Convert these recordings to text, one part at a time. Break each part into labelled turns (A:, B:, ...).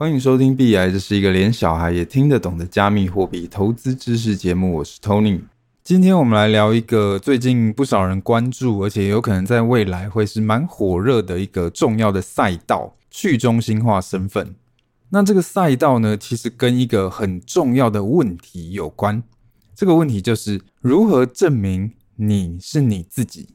A: 欢迎收听币癌，这是一个连小孩也听得懂的加密货币投资知识节目。我是 Tony，今天我们来聊一个最近不少人关注，而且有可能在未来会是蛮火热的一个重要的赛道——去中心化身份。那这个赛道呢，其实跟一个很重要的问题有关。这个问题就是如何证明你是你自己。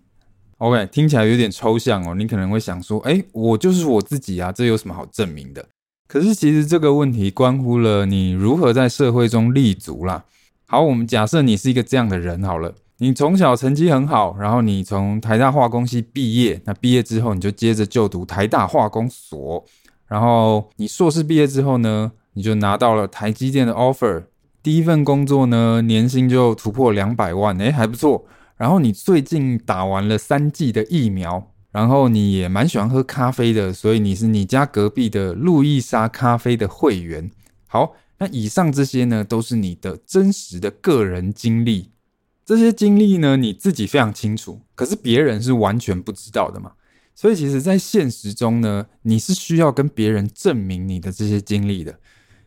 A: OK，听起来有点抽象哦，你可能会想说：“诶，我就是我自己啊，这有什么好证明的？”可是，其实这个问题关乎了你如何在社会中立足啦。好，我们假设你是一个这样的人好了，你从小成绩很好，然后你从台大化工系毕业，那毕业之后你就接着就读台大化工所，然后你硕士毕业之后呢，你就拿到了台积电的 offer，第一份工作呢，年薪就突破两百万，诶，还不错。然后你最近打完了三剂的疫苗。然后你也蛮喜欢喝咖啡的，所以你是你家隔壁的路易莎咖啡的会员。好，那以上这些呢，都是你的真实的个人经历。这些经历呢，你自己非常清楚，可是别人是完全不知道的嘛。所以其实，在现实中呢，你是需要跟别人证明你的这些经历的。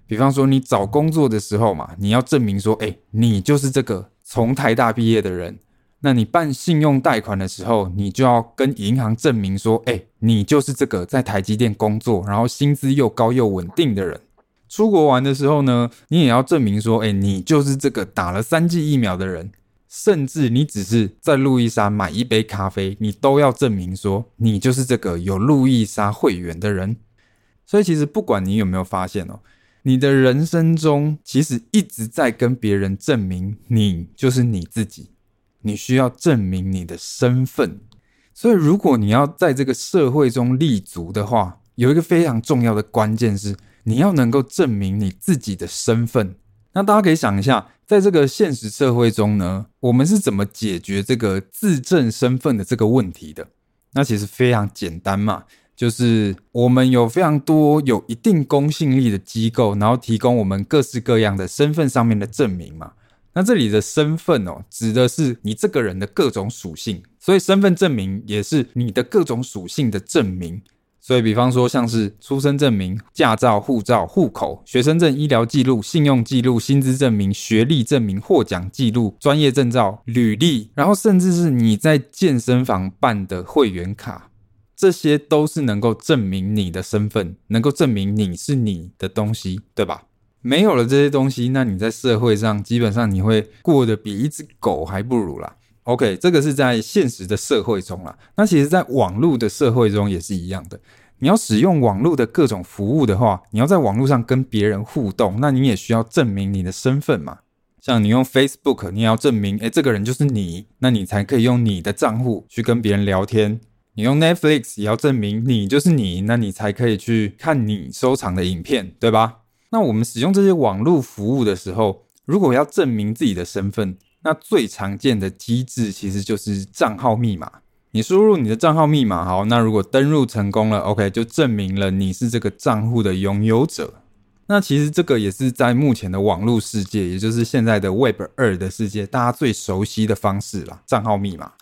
A: 比方说，你找工作的时候嘛，你要证明说，哎，你就是这个从台大毕业的人。那你办信用贷款的时候，你就要跟银行证明说，哎，你就是这个在台积电工作，然后薪资又高又稳定的人。出国玩的时候呢，你也要证明说，哎，你就是这个打了三剂疫苗的人。甚至你只是在路易莎买一杯咖啡，你都要证明说，你就是这个有路易莎会员的人。所以其实不管你有没有发现哦，你的人生中其实一直在跟别人证明你就是你自己。你需要证明你的身份，所以如果你要在这个社会中立足的话，有一个非常重要的关键是，你要能够证明你自己的身份。那大家可以想一下，在这个现实社会中呢，我们是怎么解决这个自证身份的这个问题的？那其实非常简单嘛，就是我们有非常多有一定公信力的机构，然后提供我们各式各样的身份上面的证明嘛。那这里的身份哦，指的是你这个人的各种属性，所以身份证明也是你的各种属性的证明。所以，比方说像是出生证明、驾照、护照、户口、学生证、医疗记录、信用记录、薪资证明、学历证明、获奖记录、专业证照、履历，然后甚至是你在健身房办的会员卡，这些都是能够证明你的身份，能够证明你是你的东西，对吧？没有了这些东西，那你在社会上基本上你会过得比一只狗还不如啦。OK，这个是在现实的社会中啦。那其实，在网络的社会中也是一样的。你要使用网络的各种服务的话，你要在网络上跟别人互动，那你也需要证明你的身份嘛。像你用 Facebook，你也要证明，诶，这个人就是你，那你才可以用你的账户去跟别人聊天。你用 Netflix 也要证明你就是你，那你才可以去看你收藏的影片，对吧？那我们使用这些网络服务的时候，如果要证明自己的身份，那最常见的机制其实就是账号密码。你输入你的账号密码，好，那如果登录成功了，OK，就证明了你是这个账户的拥有者。那其实这个也是在目前的网络世界，也就是现在的 Web 二的世界，大家最熟悉的方式啦，账号密码。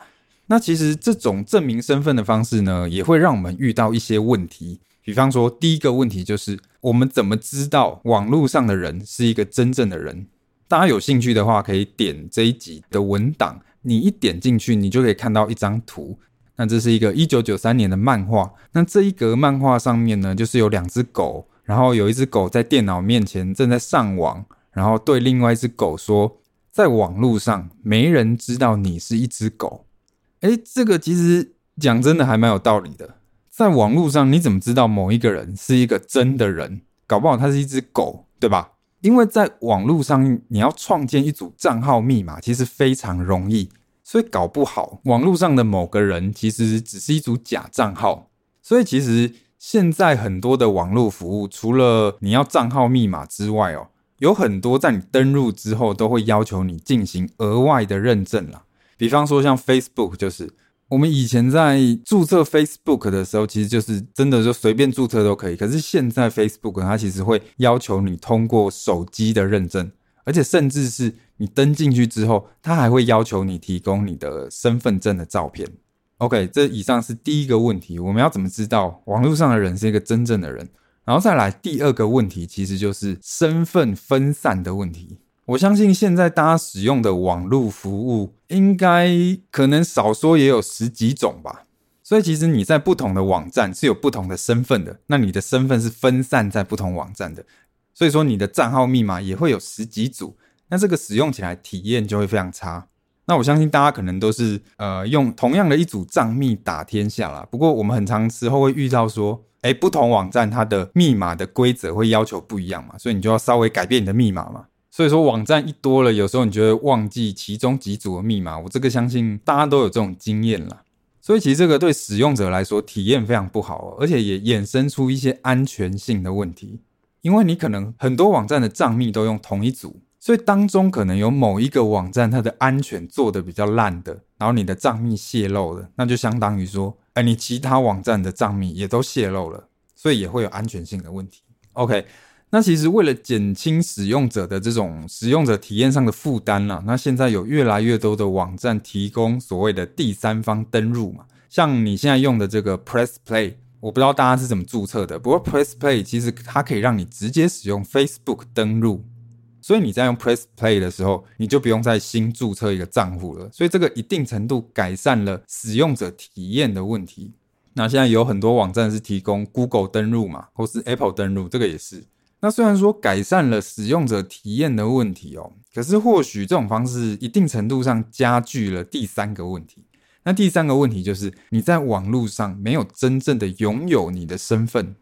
A: 那其实这种证明身份的方式呢，也会让我们遇到一些问题。比方说，第一个问题就是我们怎么知道网络上的人是一个真正的人？大家有兴趣的话，可以点这一集的文档。你一点进去，你就可以看到一张图。那这是一个一九九三年的漫画。那这一格漫画上面呢，就是有两只狗，然后有一只狗在电脑面前正在上网，然后对另外一只狗说：“在网络上，没人知道你是一只狗。”诶，这个其实讲真的还蛮有道理的。在网络上，你怎么知道某一个人是一个真的人？搞不好他是一只狗，对吧？因为在网络上，你要创建一组账号密码，其实非常容易，所以搞不好网络上的某个人其实只是一组假账号。所以其实现在很多的网络服务，除了你要账号密码之外，哦，有很多在你登录之后都会要求你进行额外的认证啦。比方说像 Facebook 就是。我们以前在注册 Facebook 的时候，其实就是真的就随便注册都可以。可是现在 Facebook 它其实会要求你通过手机的认证，而且甚至是你登进去之后，它还会要求你提供你的身份证的照片。OK，这以上是第一个问题，我们要怎么知道网络上的人是一个真正的人？然后再来第二个问题，其实就是身份分散的问题。我相信现在大家使用的网络服务，应该可能少说也有十几种吧。所以其实你在不同的网站是有不同的身份的，那你的身份是分散在不同网站的，所以说你的账号密码也会有十几组，那这个使用起来体验就会非常差。那我相信大家可能都是呃用同样的一组账密打天下啦，不过我们很常时候会遇到说，诶，不同网站它的密码的规则会要求不一样嘛，所以你就要稍微改变你的密码嘛。所以说网站一多了，有时候你就会忘记其中几组的密码。我这个相信大家都有这种经验啦。所以其实这个对使用者来说体验非常不好，而且也衍生出一些安全性的问题。因为你可能很多网站的账密都用同一组，所以当中可能有某一个网站它的安全做得比较烂的，然后你的账密泄露了，那就相当于说，哎，你其他网站的账密也都泄露了，所以也会有安全性的问题。OK。那其实为了减轻使用者的这种使用者体验上的负担啦，那现在有越来越多的网站提供所谓的第三方登入嘛，像你现在用的这个 Press Play，我不知道大家是怎么注册的，不过 Press Play 其实它可以让你直接使用 Facebook 登入，所以你在用 Press Play 的时候，你就不用再新注册一个账户了，所以这个一定程度改善了使用者体验的问题。那现在有很多网站是提供 Google 登入嘛，或是 Apple 登入，这个也是。那虽然说改善了使用者体验的问题哦，可是或许这种方式一定程度上加剧了第三个问题。那第三个问题就是你在网络上没有真正的拥有你的身份。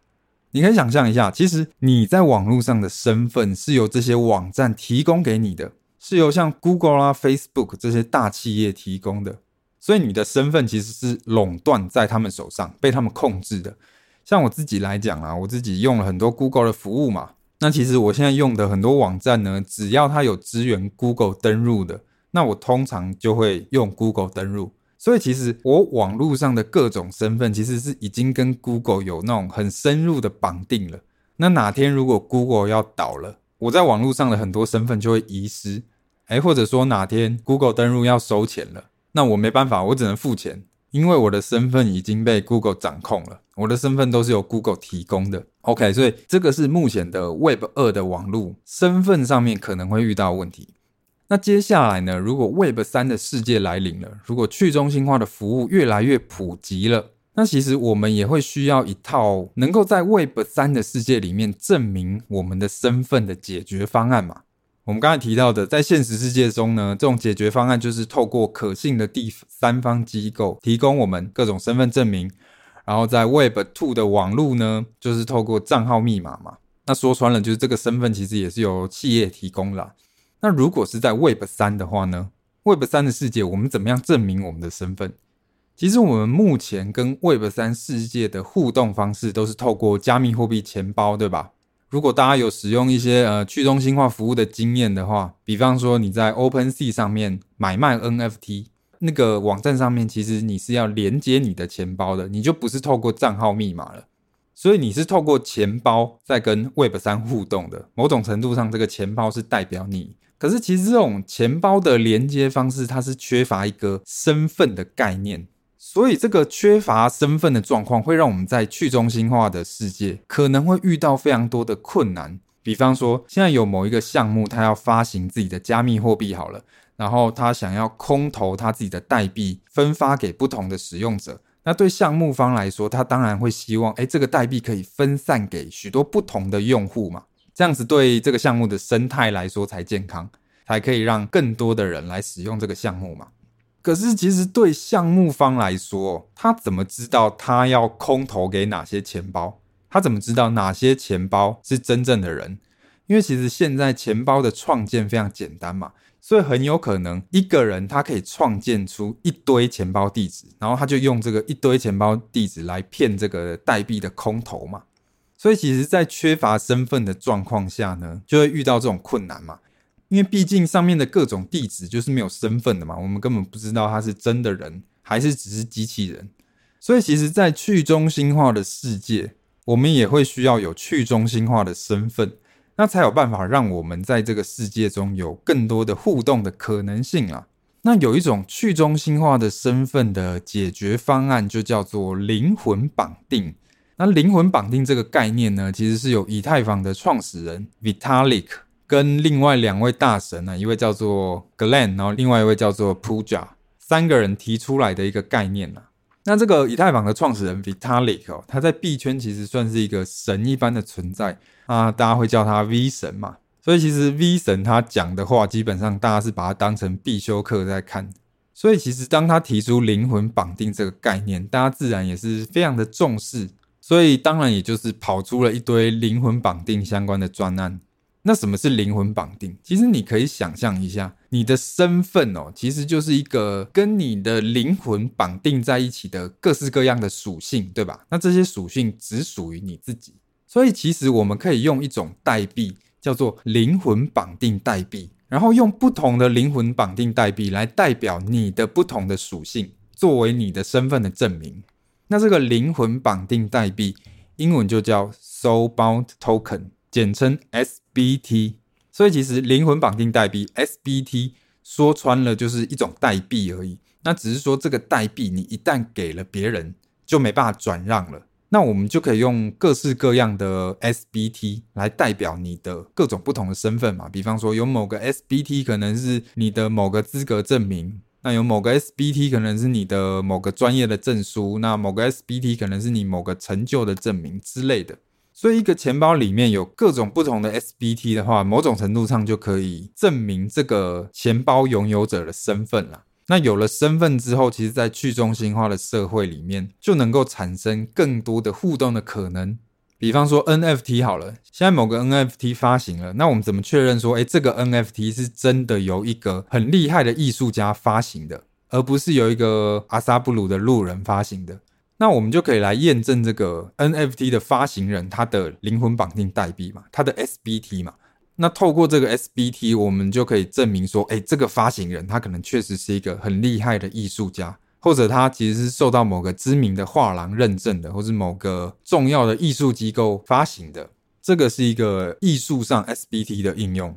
A: 你可以想象一下，其实你在网络上的身份是由这些网站提供给你的，是由像 Google 啊、Facebook 这些大企业提供的，所以你的身份其实是垄断在他们手上，被他们控制的。像我自己来讲啊，我自己用了很多 Google 的服务嘛。那其实我现在用的很多网站呢，只要它有支援 Google 登入的，那我通常就会用 Google 登入。所以其实我网络上的各种身份，其实是已经跟 Google 有那种很深入的绑定了。那哪天如果 Google 要倒了，我在网络上的很多身份就会遗失。哎，或者说哪天 Google 登入要收钱了，那我没办法，我只能付钱。因为我的身份已经被 Google 掌控了，我的身份都是由 Google 提供的。OK，所以这个是目前的 Web 二的网络身份上面可能会遇到问题。那接下来呢？如果 Web 三的世界来临了，如果去中心化的服务越来越普及了，那其实我们也会需要一套能够在 Web 三的世界里面证明我们的身份的解决方案嘛。我们刚才提到的，在现实世界中呢，这种解决方案就是透过可信的第三方机构提供我们各种身份证明，然后在 Web 2的网络呢，就是透过账号密码嘛。那说穿了，就是这个身份其实也是由企业提供啦。那如果是在 Web 3的话呢，Web 3的世界，我们怎么样证明我们的身份？其实我们目前跟 Web 3世界的互动方式都是透过加密货币钱包，对吧？如果大家有使用一些呃去中心化服务的经验的话，比方说你在 OpenSea 上面买卖 NFT 那个网站上面，其实你是要连接你的钱包的，你就不是透过账号密码了，所以你是透过钱包在跟 Web 三互动的。某种程度上，这个钱包是代表你。可是其实这种钱包的连接方式，它是缺乏一个身份的概念。所以，这个缺乏身份的状况会让我们在去中心化的世界可能会遇到非常多的困难。比方说，现在有某一个项目，它要发行自己的加密货币好了，然后他想要空投他自己的代币，分发给不同的使用者。那对项目方来说，他当然会希望，哎，这个代币可以分散给许多不同的用户嘛，这样子对这个项目的生态来说才健康，才可以让更多的人来使用这个项目嘛。可是，其实对项目方来说，他怎么知道他要空投给哪些钱包？他怎么知道哪些钱包是真正的人？因为其实现在钱包的创建非常简单嘛，所以很有可能一个人他可以创建出一堆钱包地址，然后他就用这个一堆钱包地址来骗这个代币的空投嘛。所以，其实，在缺乏身份的状况下呢，就会遇到这种困难嘛。因为毕竟上面的各种地址就是没有身份的嘛，我们根本不知道他是真的人还是只是机器人。所以其实，在去中心化的世界，我们也会需要有去中心化的身份，那才有办法让我们在这个世界中有更多的互动的可能性啊。那有一种去中心化的身份的解决方案，就叫做灵魂绑定。那灵魂绑定这个概念呢，其实是由以太坊的创始人 Vitalik 跟另外两位大神呢，一位叫做 Glenn，然后另外一位叫做 Pooja，三个人提出来的一个概念啊。那这个以太坊的创始人 Vitalik 哦，他在币圈其实算是一个神一般的存在啊，大家会叫他 V 神嘛。所以其实 V 神他讲的话，基本上大家是把它当成必修课在看。所以其实当他提出灵魂绑定这个概念，大家自然也是非常的重视。所以当然也就是跑出了一堆灵魂绑定相关的专案。那什么是灵魂绑定？其实你可以想象一下，你的身份哦，其实就是一个跟你的灵魂绑定在一起的各式各样的属性，对吧？那这些属性只属于你自己。所以其实我们可以用一种代币叫做灵魂绑定代币，然后用不同的灵魂绑定代币来代表你的不同的属性，作为你的身份的证明。那这个灵魂绑定代币，英文就叫 Soul Bound Token，简称 S B T，。所以其实灵魂绑定代币 SBT 说穿了就是一种代币而已。那只是说这个代币你一旦给了别人，就没办法转让了。那我们就可以用各式各样的 SBT 来代表你的各种不同的身份嘛。比方说有某个 SBT 可能是你的某个资格证明。那有某个 SBT 可能是你的某个专业的证书，那某个 SBT 可能是你某个成就的证明之类的。所以一个钱包里面有各种不同的 SBT 的话，某种程度上就可以证明这个钱包拥有者的身份了。那有了身份之后，其实在去中心化的社会里面，就能够产生更多的互动的可能。比方说 NFT 好了，现在某个 NFT 发行了，那我们怎么确认说，诶，这个 NFT 是真的由一个很厉害的艺术家发行的，而不是由一个阿萨布鲁的路人发行的？那我们就可以来验证这个 NFT 的发行人他的灵魂绑定代币嘛，他的 SBT 嘛。那透过这个 SBT，我们就可以证明说，诶，这个发行人他可能确实是一个很厉害的艺术家。或者他其实是受到某个知名的画廊认证的，或是某个重要的艺术机构发行的，这个是一个艺术上 SBT 的应用。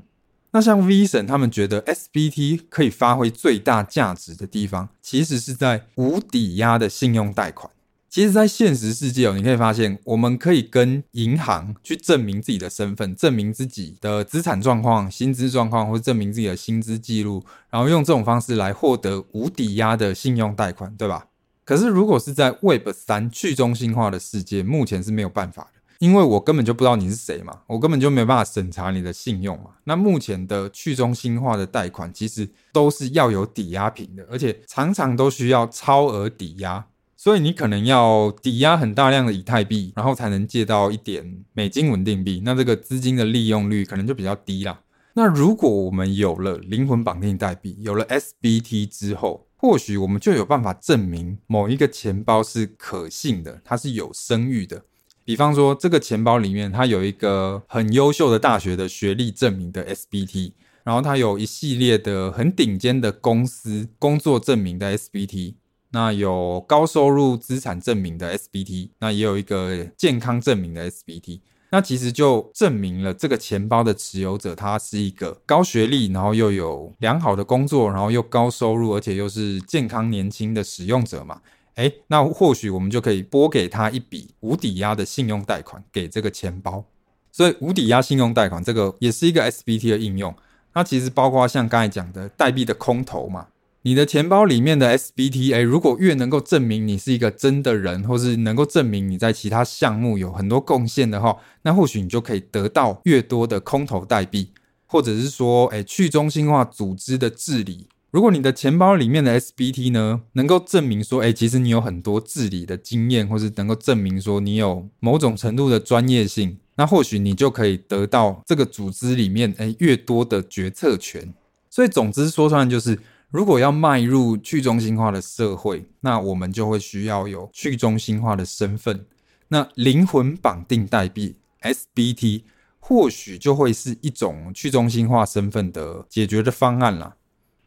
A: 那像 V 神他们觉得 SBT 可以发挥最大价值的地方，其实是在无抵押的信用贷款。其实，在现实世界哦，你可以发现，我们可以跟银行去证明自己的身份，证明自己的资产状况、薪资状况，或者证明自己的薪资记录，然后用这种方式来获得无抵押的信用贷款，对吧？可是，如果是在 Web 三去中心化的世界，目前是没有办法的，因为我根本就不知道你是谁嘛，我根本就没有办法审查你的信用嘛。那目前的去中心化的贷款，其实都是要有抵押品的，而且常常都需要超额抵押。所以你可能要抵押很大量的以太币，然后才能借到一点美金稳定币。那这个资金的利用率可能就比较低啦。那如果我们有了灵魂绑定代币，有了 SBT 之后，或许我们就有办法证明某一个钱包是可信的，它是有声誉的。比方说，这个钱包里面它有一个很优秀的大学的学历证明的 SBT，然后它有一系列的很顶尖的公司工作证明的 SBT。那有高收入资产证明的 SBT，那也有一个健康证明的 SBT，那其实就证明了这个钱包的持有者他是一个高学历，然后又有良好的工作，然后又高收入，而且又是健康年轻的使用者嘛。诶，那或许我们就可以拨给他一笔无抵押的信用贷款给这个钱包。所以无抵押信用贷款这个也是一个 SBT 的应用，那其实包括像刚才讲的代币的空投嘛。你的钱包里面的 SBT，如果越能够证明你是一个真的人，或是能够证明你在其他项目有很多贡献的话，那或许你就可以得到越多的空投代币，或者是说，诶，去中心化组织的治理。如果你的钱包里面的 SBT 呢，能够证明说，诶，其实你有很多治理的经验，或是能够证明说你有某种程度的专业性，那或许你就可以得到这个组织里面，诶，越多的决策权。所以，总之说出来就是。如果要迈入去中心化的社会，那我们就会需要有去中心化的身份。那灵魂绑定代币 SBT 或许就会是一种去中心化身份的解决的方案啦。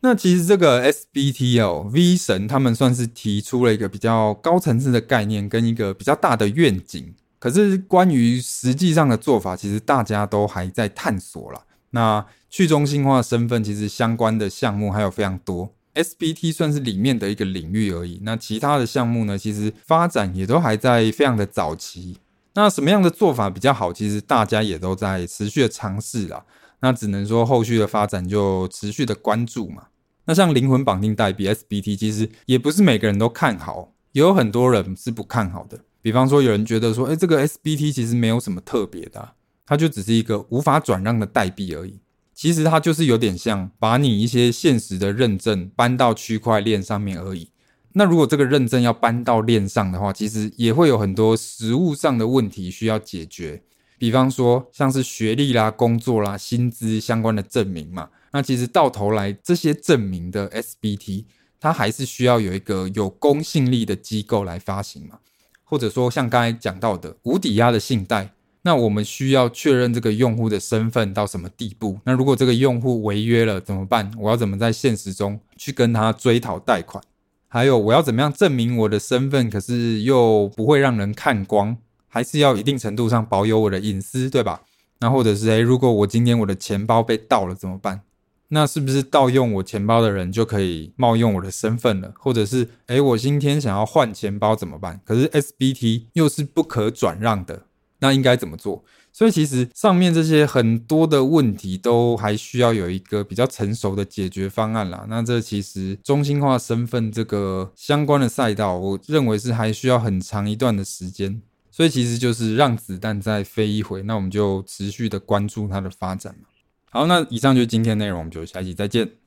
A: 那其实这个 SBT 哦，V 神他们算是提出了一个比较高层次的概念跟一个比较大的愿景。可是关于实际上的做法，其实大家都还在探索啦。那去中心化身份其实相关的项目还有非常多，SBT 算是里面的一个领域而已。那其他的项目呢，其实发展也都还在非常的早期。那什么样的做法比较好？其实大家也都在持续的尝试啦。那只能说后续的发展就持续的关注嘛。那像灵魂绑定代币 SBT，其实也不是每个人都看好，也有很多人是不看好的。比方说，有人觉得说，哎，这个 SBT 其实没有什么特别的，它就只是一个无法转让的代币而已。其实它就是有点像把你一些现实的认证搬到区块链上面而已。那如果这个认证要搬到链上的话，其实也会有很多实物上的问题需要解决。比方说，像是学历啦、工作啦、薪资相关的证明嘛。那其实到头来，这些证明的 SBT，它还是需要有一个有公信力的机构来发行嘛。或者说，像刚才讲到的无抵押的信贷。那我们需要确认这个用户的身份到什么地步？那如果这个用户违约了怎么办？我要怎么在现实中去跟他追讨贷款？还有我要怎么样证明我的身份，可是又不会让人看光，还是要一定程度上保有我的隐私，对吧？那或者是诶，如果我今天我的钱包被盗了怎么办？那是不是盗用我钱包的人就可以冒用我的身份了？或者是诶，我今天想要换钱包怎么办？可是 SBT 又是不可转让的。那应该怎么做？所以其实上面这些很多的问题都还需要有一个比较成熟的解决方案啦。那这其实中心化身份这个相关的赛道，我认为是还需要很长一段的时间。所以其实就是让子弹再飞一回，那我们就持续的关注它的发展嘛。好，那以上就是今天内容，我们就下期再见。